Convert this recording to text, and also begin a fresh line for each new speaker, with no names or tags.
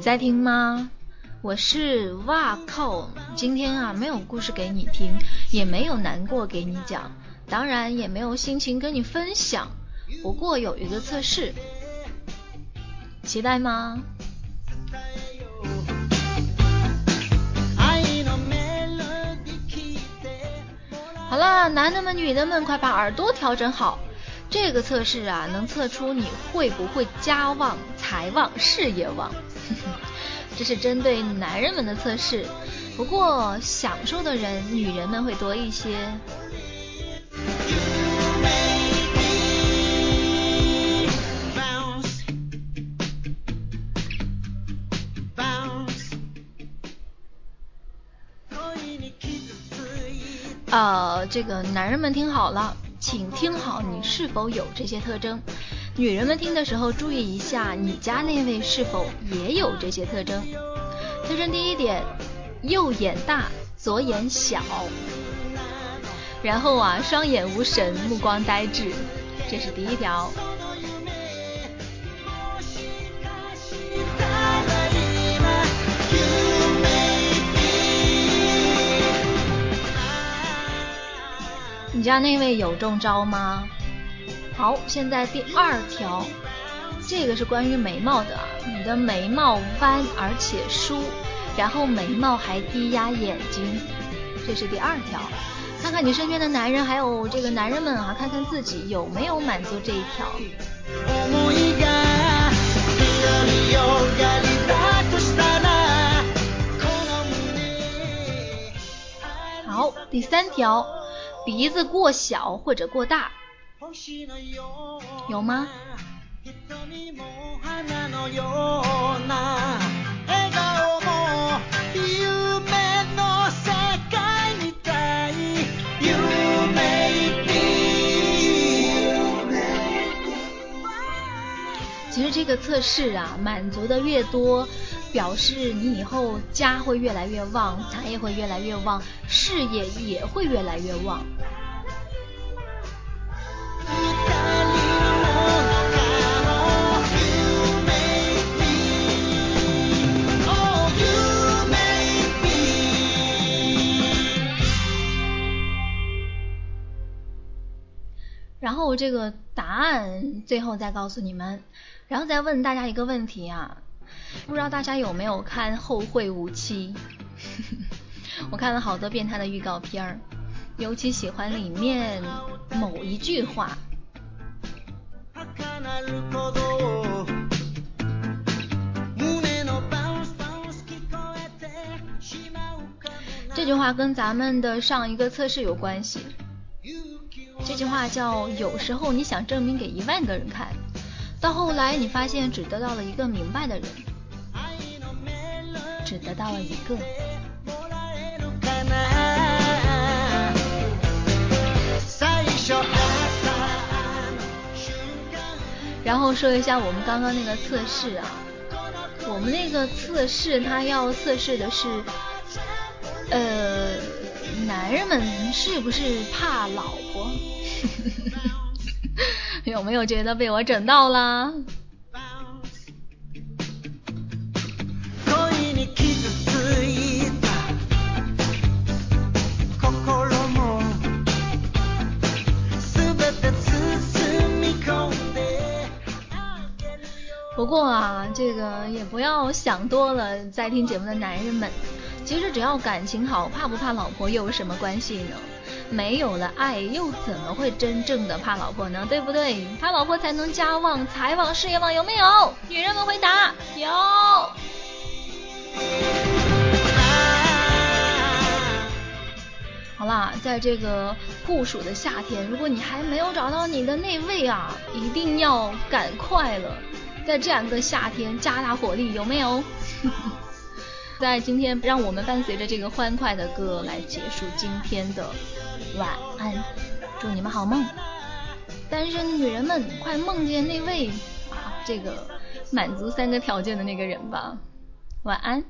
你在听吗？我是哇靠，今天啊没有故事给你听，也没有难过给你讲，当然也没有心情跟你分享。不过有一个测试，期待吗？好啦，男的们、女的们，快把耳朵调整好。这个测试啊，能测出你会不会家旺、财旺、事业旺。这是针对男人们的测试，不过享受的人，女人们会多一些。呃，这个男人们听好了，请听好，你是否有这些特征？女人们听的时候注意一下，你家那位是否也有这些特征？特征第一点，右眼大，左眼小，然后啊，双眼无神，目光呆滞，这是第一条。你家那位有中招吗？好，现在第二条，这个是关于眉毛的。你的眉毛弯而且疏，然后眉毛还低压眼睛，这是第二条。看看你身边的男人，还有这个男人们啊，看看自己有没有满足这一条。好，第三条。鼻子过小或者过大，有吗？其实这个测试啊，满足的越多。表示你以后家会越来越旺，财也会越来越旺，事业也会越来越旺。然后这个答案最后再告诉你们，然后再问大家一个问题啊。不知道大家有没有看《后会无期》？我看了好多遍他的预告片儿，尤其喜欢里面某一句话。这句话跟咱们的上一个测试有关系。这句话叫：有时候你想证明给一万个人看，到后来你发现只得到了一个明白的人。只得到了一个。然后说一下我们刚刚那个测试啊，我们那个测试它要测试的是，呃，男人们是不是怕老婆？有没有觉得被我整到了？不过啊，这个也不要想多了，在听节目的男人们，其实只要感情好，怕不怕老婆又有什么关系呢？没有了爱，又怎么会真正的怕老婆呢？对不对？怕老婆才能家旺、财旺、事业旺，有没有？女人们回答有。好啦，在这个酷暑的夏天，如果你还没有找到你的那位啊，一定要赶快了。在这样一个夏天，加大火力，有没有？在今天，让我们伴随着这个欢快的歌来结束今天的晚安，祝你们好梦。单身女人们，快梦见那位啊，这个满足三个条件的那个人吧。晚安。